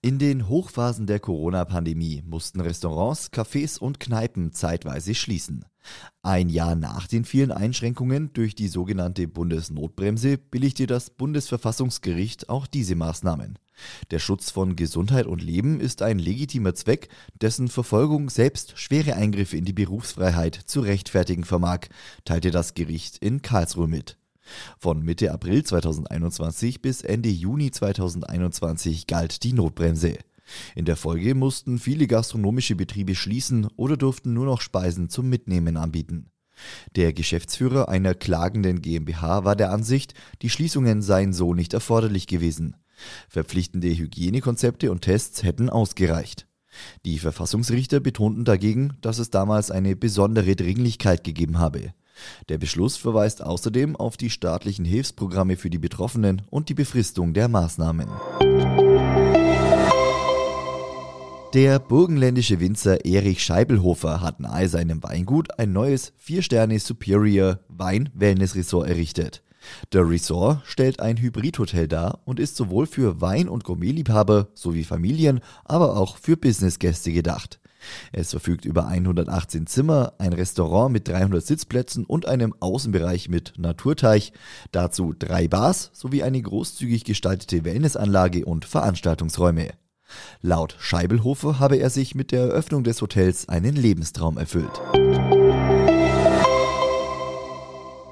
In den Hochphasen der Corona-Pandemie mussten Restaurants, Cafés und Kneipen zeitweise schließen. Ein Jahr nach den vielen Einschränkungen durch die sogenannte Bundesnotbremse billigte das Bundesverfassungsgericht auch diese Maßnahmen. Der Schutz von Gesundheit und Leben ist ein legitimer Zweck, dessen Verfolgung selbst schwere Eingriffe in die Berufsfreiheit zu rechtfertigen vermag, teilte das Gericht in Karlsruhe mit. Von Mitte April 2021 bis Ende Juni 2021 galt die Notbremse. In der Folge mussten viele gastronomische Betriebe schließen oder durften nur noch Speisen zum Mitnehmen anbieten. Der Geschäftsführer einer klagenden GmbH war der Ansicht, die Schließungen seien so nicht erforderlich gewesen. Verpflichtende Hygienekonzepte und Tests hätten ausgereicht. Die Verfassungsrichter betonten dagegen, dass es damals eine besondere Dringlichkeit gegeben habe. Der Beschluss verweist außerdem auf die staatlichen Hilfsprogramme für die Betroffenen und die Befristung der Maßnahmen. Der burgenländische Winzer Erich Scheibelhofer hat nahe seinem Weingut ein neues 4-Sterne Superior Wein Wellness Resort errichtet. Der Resort stellt ein Hybridhotel dar und ist sowohl für Wein- und Gourmetliebhaber sowie Familien, aber auch für Businessgäste gedacht. Es verfügt über 118 Zimmer, ein Restaurant mit 300 Sitzplätzen und einem Außenbereich mit Naturteich, dazu drei Bars sowie eine großzügig gestaltete Wellnessanlage und Veranstaltungsräume. Laut Scheibelhofer habe er sich mit der Eröffnung des Hotels einen Lebenstraum erfüllt.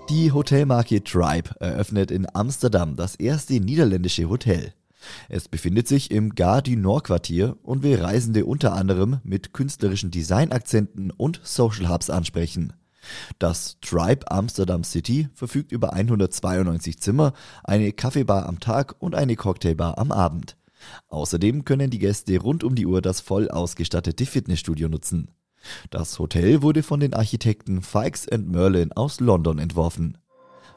Die Hotelmarke Tribe eröffnet in Amsterdam das erste niederländische Hotel. Es befindet sich im Gare Nord Quartier und will Reisende unter anderem mit künstlerischen Designakzenten und Social Hubs ansprechen. Das Tribe Amsterdam City verfügt über 192 Zimmer, eine Kaffeebar am Tag und eine Cocktailbar am Abend. Außerdem können die Gäste rund um die Uhr das voll ausgestattete Fitnessstudio nutzen. Das Hotel wurde von den Architekten Fikes Merlin aus London entworfen.